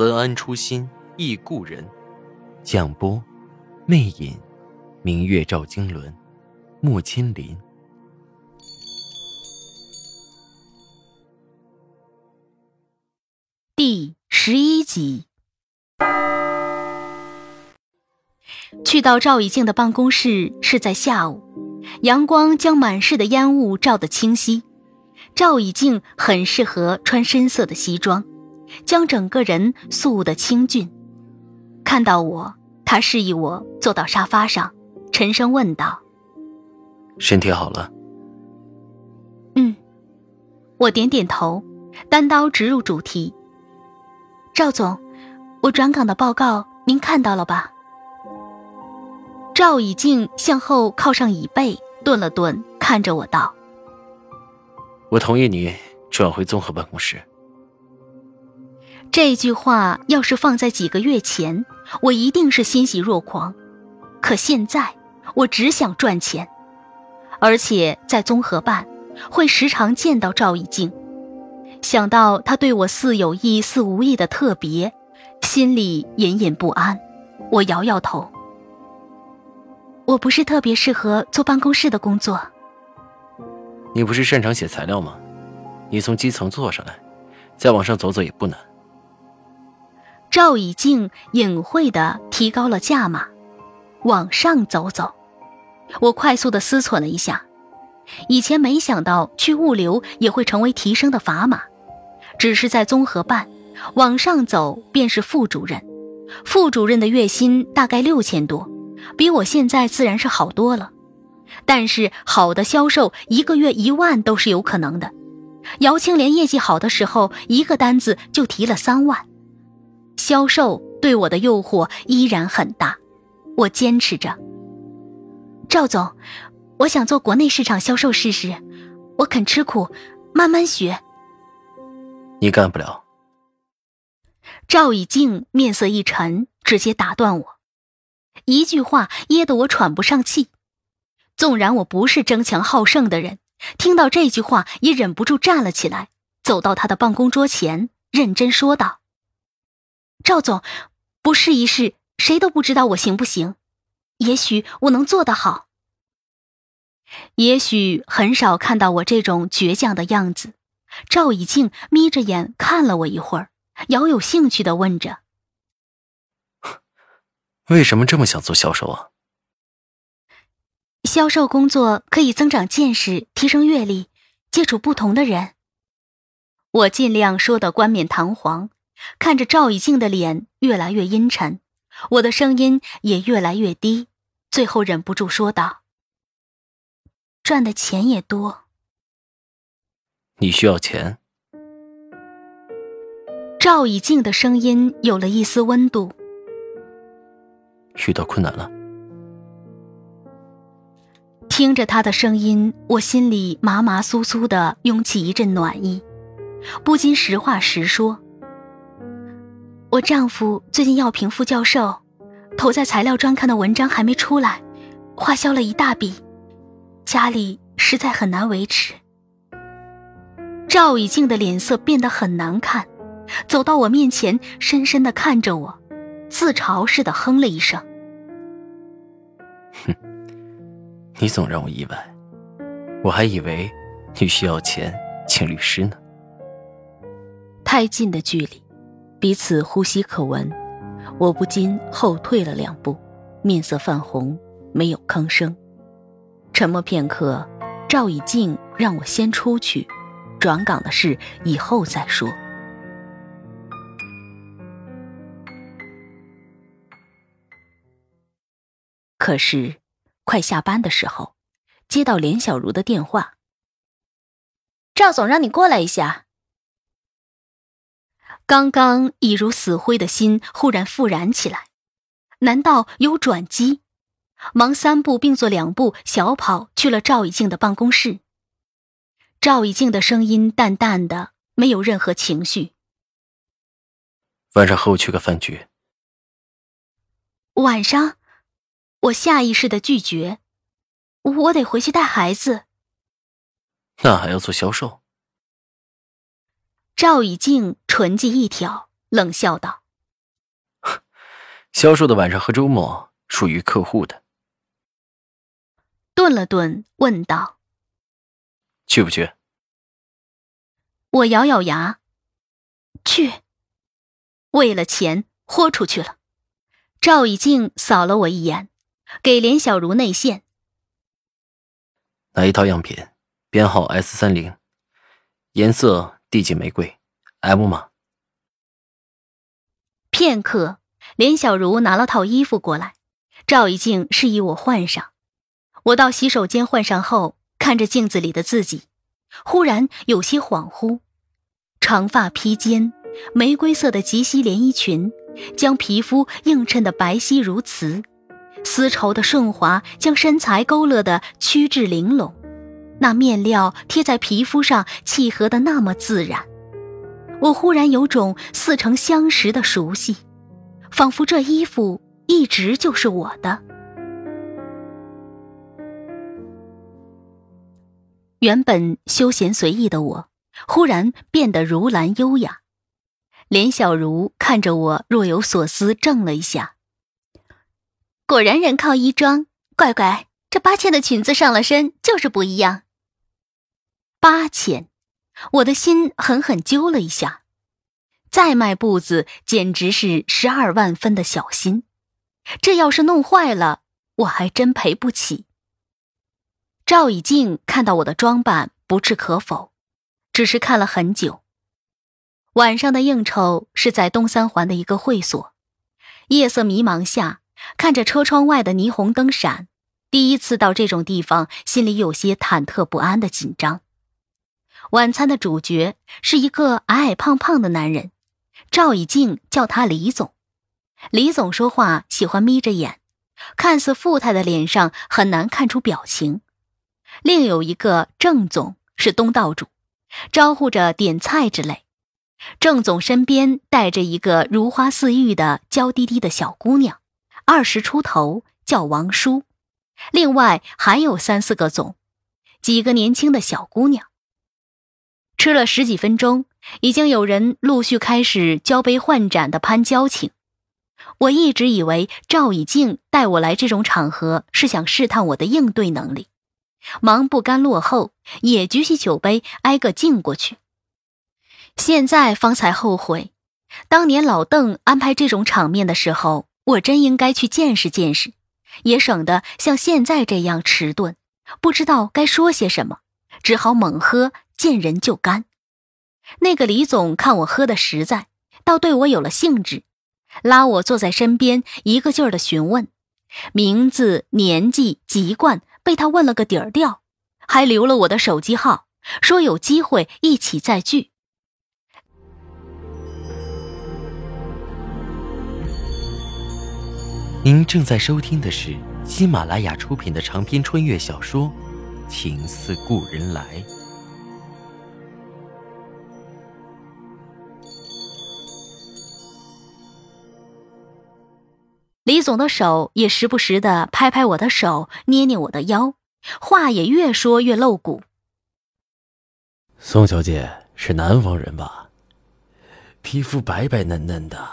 文安初心忆故人，蒋波，魅影，明月照经纶，木千林。第十一集，去到赵以静的办公室是在下午，阳光将满室的烟雾照得清晰。赵以静很适合穿深色的西装。将整个人素得清俊。看到我，他示意我坐到沙发上，沉声问道：“身体好了？”“嗯。”我点点头，单刀直入主题：“赵总，我转岗的报告您看到了吧？”赵以静向后靠上椅背，顿了顿，看着我道：“我同意你转回综合办公室。”这句话要是放在几个月前，我一定是欣喜若狂。可现在，我只想赚钱，而且在综合办会时常见到赵以静。想到他对我似有意似无意的特别，心里隐隐不安。我摇摇头，我不是特别适合做办公室的工作。你不是擅长写材料吗？你从基层做上来，再往上走走也不难。赵以静隐晦地提高了价码，往上走走。我快速地思忖了一下，以前没想到去物流也会成为提升的砝码，只是在综合办，往上走便是副主任。副主任的月薪大概六千多，比我现在自然是好多了。但是好的销售一个月一万都是有可能的。姚青莲业绩好的时候，一个单子就提了三万。销售对我的诱惑依然很大，我坚持着。赵总，我想做国内市场销售试试，我肯吃苦，慢慢学。你干不了。赵以静面色一沉，直接打断我，一句话噎得我喘不上气。纵然我不是争强好胜的人，听到这句话也忍不住站了起来，走到他的办公桌前，认真说道。赵总，不试一试，谁都不知道我行不行。也许我能做得好。也许很少看到我这种倔强的样子。赵以静眯着眼看了我一会儿，饶有兴趣的问着：“为什么这么想做销售啊？”销售工作可以增长见识，提升阅历，接触不同的人。我尽量说的冠冕堂皇。看着赵以静的脸越来越阴沉，我的声音也越来越低，最后忍不住说道：“赚的钱也多。”你需要钱？赵以静的声音有了一丝温度。遇到困难了？听着他的声音，我心里麻麻酥酥的涌起一阵暖意，不禁实话实说。我丈夫最近要评副教授，投在材料专刊的文章还没出来，花销了一大笔，家里实在很难维持。赵以静的脸色变得很难看，走到我面前，深深的看着我，自嘲似的哼了一声：“哼，你总让我意外，我还以为你需要钱请律师呢。”太近的距离。彼此呼吸可闻，我不禁后退了两步，面色泛红，没有吭声。沉默片刻，赵以静让我先出去，转岗的事以后再说。可是，快下班的时候，接到连小茹的电话：“赵总让你过来一下。”刚刚已如死灰的心忽然复燃起来，难道有转机？忙三步并作两步，小跑去了赵以静的办公室。赵以静的声音淡淡的，没有任何情绪。晚上和我去个饭局。晚上，我下意识的拒绝，我得回去带孩子。那还要做销售？赵以静唇际一挑，冷笑道：“销售的晚上和周末属于客户的。”顿了顿，问道：“去不去？”我咬咬牙：“去。”为了钱，豁出去了。赵以静扫了我一眼，给连小茹内线：“拿一套样品，编号 S 三零，颜色地锦玫瑰，M 码。”片刻，连小茹拿了套衣服过来，赵一静示意我换上。我到洗手间换上后，看着镜子里的自己，忽然有些恍惚。长发披肩，玫瑰色的及膝连衣裙，将皮肤映衬的白皙如瓷；丝绸的顺滑，将身材勾勒的曲致玲珑。那面料贴在皮肤上，契合的那么自然。我忽然有种似曾相识的熟悉，仿佛这衣服一直就是我的。原本休闲随意的我，忽然变得如兰优雅。连小茹看着我，若有所思，怔了一下。果然人靠衣装，乖乖，这八千的裙子上了身就是不一样。八千，我的心狠狠揪了一下，再迈步子，简直是十二万分的小心。这要是弄坏了，我还真赔不起。赵以静看到我的装扮，不置可否，只是看了很久。晚上的应酬是在东三环的一个会所，夜色迷茫下，看着车窗外的霓虹灯闪，第一次到这种地方，心里有些忐忑不安的紧张。晚餐的主角是一个矮矮胖胖的男人，赵以静叫他李总。李总说话喜欢眯着眼，看似富态的脸上很难看出表情。另有一个郑总是东道主，招呼着点菜之类。郑总身边带着一个如花似玉的娇滴滴的小姑娘，二十出头，叫王叔。另外还有三四个总，几个年轻的小姑娘。吃了十几分钟，已经有人陆续开始交杯换盏的攀交情。我一直以为赵以静带我来这种场合是想试探我的应对能力。忙不甘落后，也举起酒杯挨个敬过去。现在方才后悔，当年老邓安排这种场面的时候，我真应该去见识见识，也省得像现在这样迟钝，不知道该说些什么，只好猛喝，见人就干。那个李总看我喝的实在，倒对我有了兴致，拉我坐在身边，一个劲儿的询问名字、年纪、籍贯。被他问了个底儿掉，还留了我的手机号，说有机会一起再聚。您正在收听的是喜马拉雅出品的长篇穿越小说《情似故人来》。李总的手也时不时的拍拍我的手，捏捏我的腰，话也越说越露骨。宋小姐是南方人吧？皮肤白白嫩嫩的，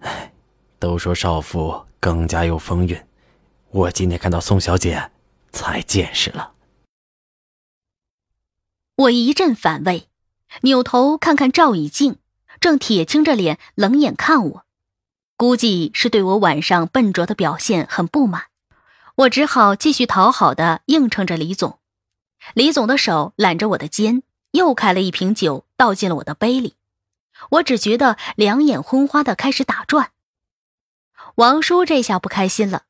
哎，都说少妇更加有风韵。我今天看到宋小姐，才见识了。我一阵反胃，扭头看看赵以静，正铁青着脸冷眼看我。估计是对我晚上笨拙的表现很不满，我只好继续讨好的应承着李总。李总的手揽着我的肩，又开了一瓶酒倒进了我的杯里。我只觉得两眼昏花的开始打转。王叔这下不开心了，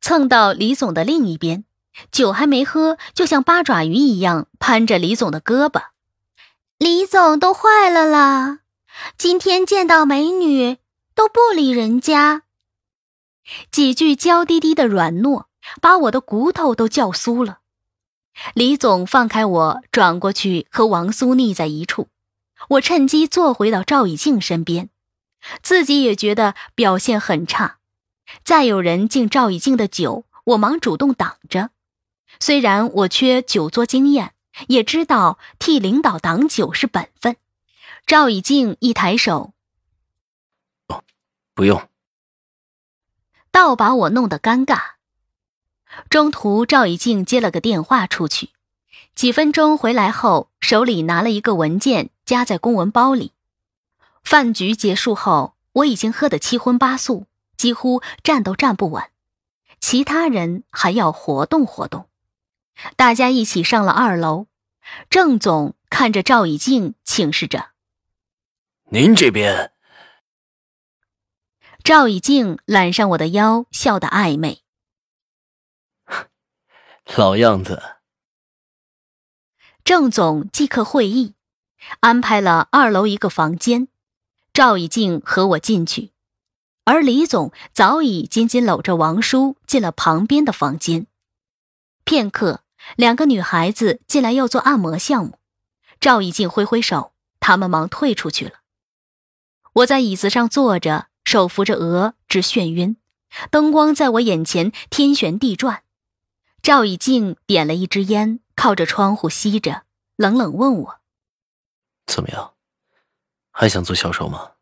蹭到李总的另一边，酒还没喝，就像八爪鱼一样攀着李总的胳膊。李总都坏了啦！今天见到美女都不理人家。几句娇滴滴的软糯，把我的骨头都叫酥了。李总放开我，转过去和王苏腻在一处。我趁机坐回到赵以静身边，自己也觉得表现很差。再有人敬赵以静的酒，我忙主动挡着。虽然我缺酒桌经验，也知道替领导挡酒是本分。赵以静一抬手，不，用。倒把我弄得尴尬。中途，赵以静接了个电话出去，几分钟回来后，手里拿了一个文件，夹在公文包里。饭局结束后，我已经喝得七荤八素，几乎站都站不稳。其他人还要活动活动，大家一起上了二楼。郑总看着赵以静，请示着：“您这边。”赵以静揽上我的腰，笑得暧昧。老样子。郑总即刻会议，安排了二楼一个房间，赵以静和我进去，而李总早已紧紧搂着王叔进了旁边的房间。片刻，两个女孩子进来要做按摩项目，赵以静挥挥手，他们忙退出去了。我在椅子上坐着。手扶着额，直眩晕，灯光在我眼前天旋地转。赵以静点了一支烟，靠着窗户吸着，冷冷问我：“怎么样，还想做销售吗？”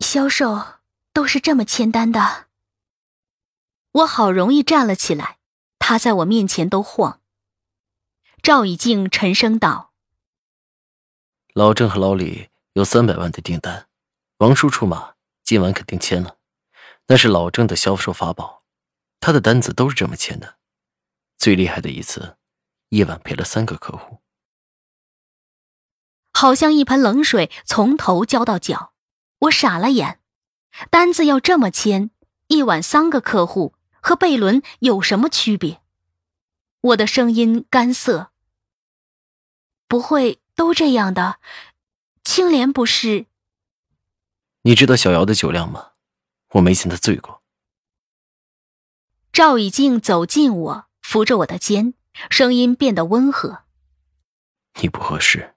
销售都是这么签单的。我好容易站了起来，他在我面前都晃。赵以静沉声道：“老郑和老李有三百万的订单。”王叔出马，今晚肯定签了，那是老郑的销售法宝，他的单子都是这么签的，最厉害的一次，一晚赔了三个客户，好像一盆冷水从头浇到脚，我傻了眼，单子要这么签，一晚三个客户和贝伦有什么区别？我的声音干涩，不会都这样的，青莲不是。你知道小姚的酒量吗？我没见他醉过。赵以静走近我，扶着我的肩，声音变得温和：“你不合适。”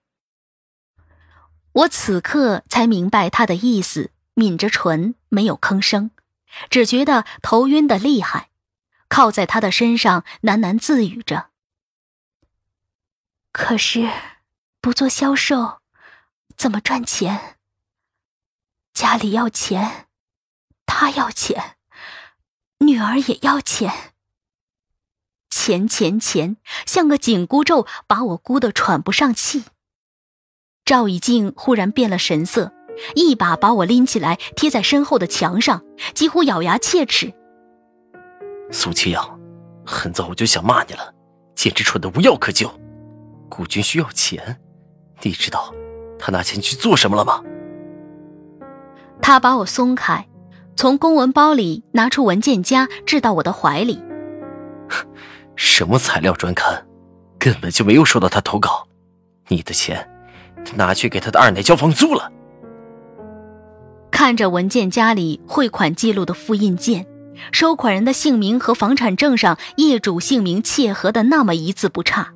我此刻才明白他的意思，抿着唇，没有吭声，只觉得头晕的厉害，靠在他的身上喃喃自语着：“可是，不做销售，怎么赚钱？”家里要钱，他要钱，女儿也要钱。钱钱钱，像个紧箍咒，把我箍得喘不上气。赵以静忽然变了神色，一把把我拎起来，贴在身后的墙上，几乎咬牙切齿：“苏清扬，很早我就想骂你了，简直蠢得无药可救。顾军需要钱，你知道他拿钱去做什么了吗？”他把我松开，从公文包里拿出文件夹，掷到我的怀里。什么材料专刊，根本就没有收到他投稿。你的钱，拿去给他的二奶交房租了。看着文件夹里汇款记录的复印件，收款人的姓名和房产证上业主姓名切合的那么一字不差，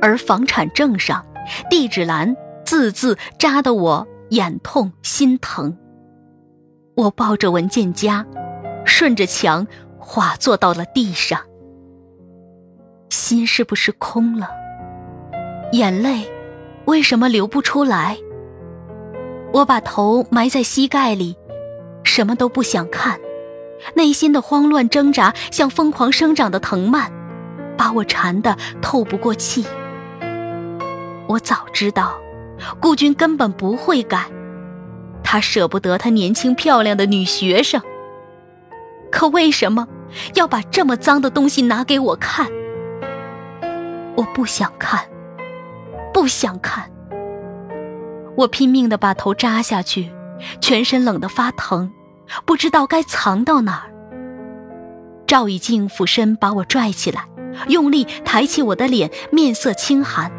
而房产证上地址栏字字扎得我眼痛心疼。我抱着文件夹，顺着墙滑坐到了地上，心是不是空了？眼泪为什么流不出来？我把头埋在膝盖里，什么都不想看，内心的慌乱挣扎像疯狂生长的藤蔓，把我缠得透不过气。我早知道，顾军根本不会改。他舍不得他年轻漂亮的女学生，可为什么要把这么脏的东西拿给我看？我不想看，不想看。我拼命的把头扎下去，全身冷得发疼，不知道该藏到哪儿。赵以静俯身把我拽起来，用力抬起我的脸，面色清寒。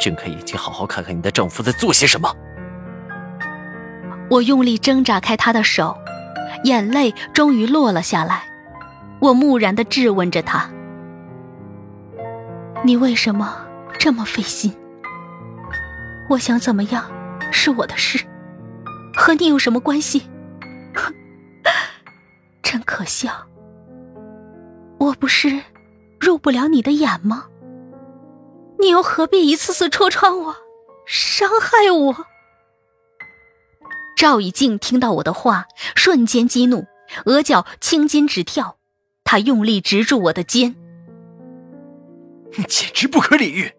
睁开眼睛，好好看看你的丈夫在做些什么。我用力挣扎开他的手，眼泪终于落了下来。我木然的质问着他：“你为什么这么费心？我想怎么样是我的事，和你有什么关系？真可笑！我不是入不了你的眼吗？你又何必一次次戳穿我，伤害我？”赵以静听到我的话，瞬间激怒，额角青筋直跳，他用力直住我的肩，简直不可理喻！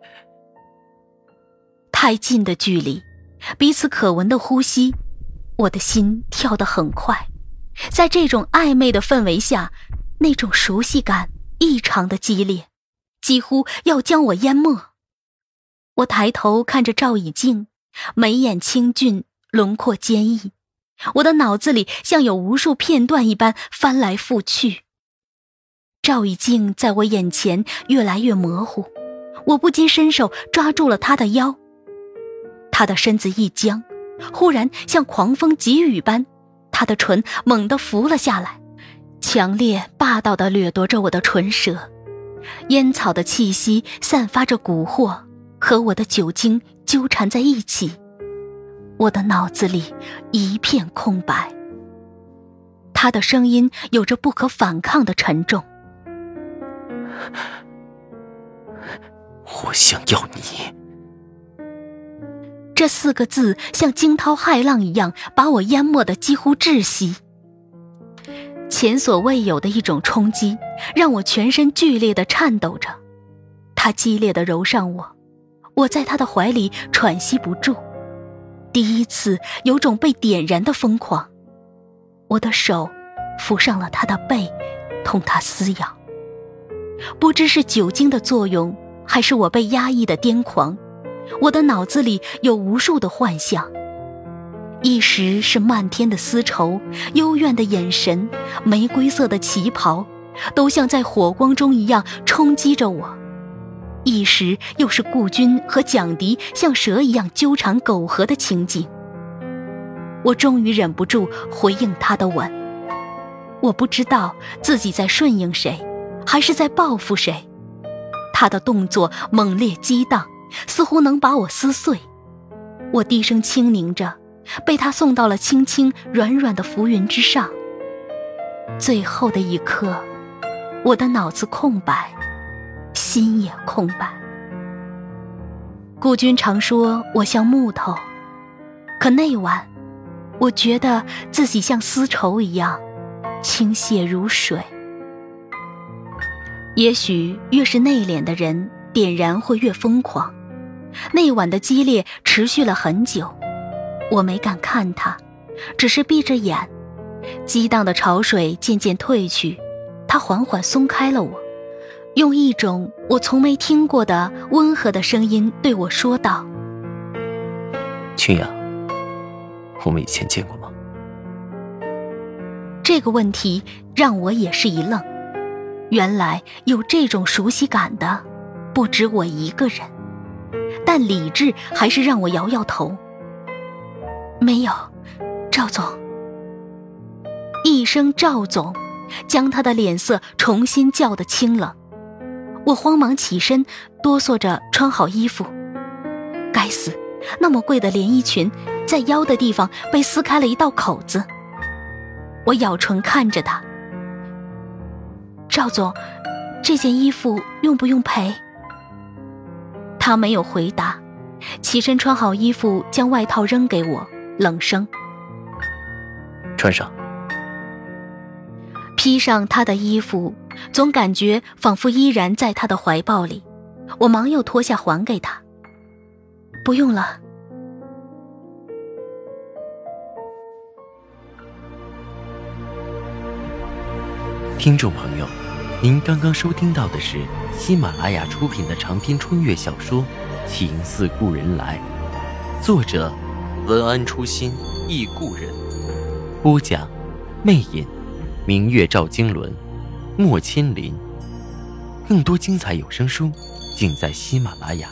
太近的距离，彼此可闻的呼吸，我的心跳得很快，在这种暧昧的氛围下，那种熟悉感异常的激烈，几乎要将我淹没。我抬头看着赵以静，眉眼清俊。轮廓坚毅，我的脑子里像有无数片段一般翻来覆去。赵以静在我眼前越来越模糊，我不禁伸手抓住了他的腰。他的身子一僵，忽然像狂风急雨般，他的唇猛地浮了下来，强烈霸道地掠夺着我的唇舌，烟草的气息散发着蛊惑，和我的酒精纠缠在一起。我的脑子里一片空白。他的声音有着不可反抗的沉重。我想要你。这四个字像惊涛骇浪一样，把我淹没的几乎窒息。前所未有的一种冲击，让我全身剧烈的颤抖着。他激烈的揉上我，我在他的怀里喘息不住。第一次有种被点燃的疯狂，我的手扶上了他的背，同他撕咬。不知是酒精的作用，还是我被压抑的癫狂，我的脑子里有无数的幻象。一时是漫天的丝绸，幽怨的眼神，玫瑰色的旗袍，都像在火光中一样冲击着我。一时又是顾军和蒋迪像蛇一样纠缠苟合的情景，我终于忍不住回应他的吻。我不知道自己在顺应谁，还是在报复谁。他的动作猛烈激荡，似乎能把我撕碎。我低声轻咛着，被他送到了轻轻软软的浮云之上。最后的一刻，我的脑子空白。心也空白。顾军常说我像木头，可那晚，我觉得自己像丝绸一样，倾泻如水。也许越是内敛的人，点燃会越疯狂。那晚的激烈持续了很久，我没敢看他，只是闭着眼。激荡的潮水渐渐退去，他缓缓松开了我。用一种我从没听过的温和的声音对我说道：“青雅，我们以前见过吗？”这个问题让我也是一愣。原来有这种熟悉感的不止我一个人，但理智还是让我摇摇头。没有，赵总。一声“赵总”，将他的脸色重新叫得清冷。我慌忙起身，哆嗦着穿好衣服。该死，那么贵的连衣裙，在腰的地方被撕开了一道口子。我咬唇看着他，赵总，这件衣服用不用赔？他没有回答，起身穿好衣服，将外套扔给我，冷声：“穿上。”披上他的衣服。总感觉仿佛依然在他的怀抱里，我忙又脱下还给他。不用了。听众朋友，您刚刚收听到的是喜马拉雅出品的长篇穿越小说《情似故人来》，作者文安初心忆故人，播讲魅影，明月照经纶。莫千林，更多精彩有声书，尽在喜马拉雅。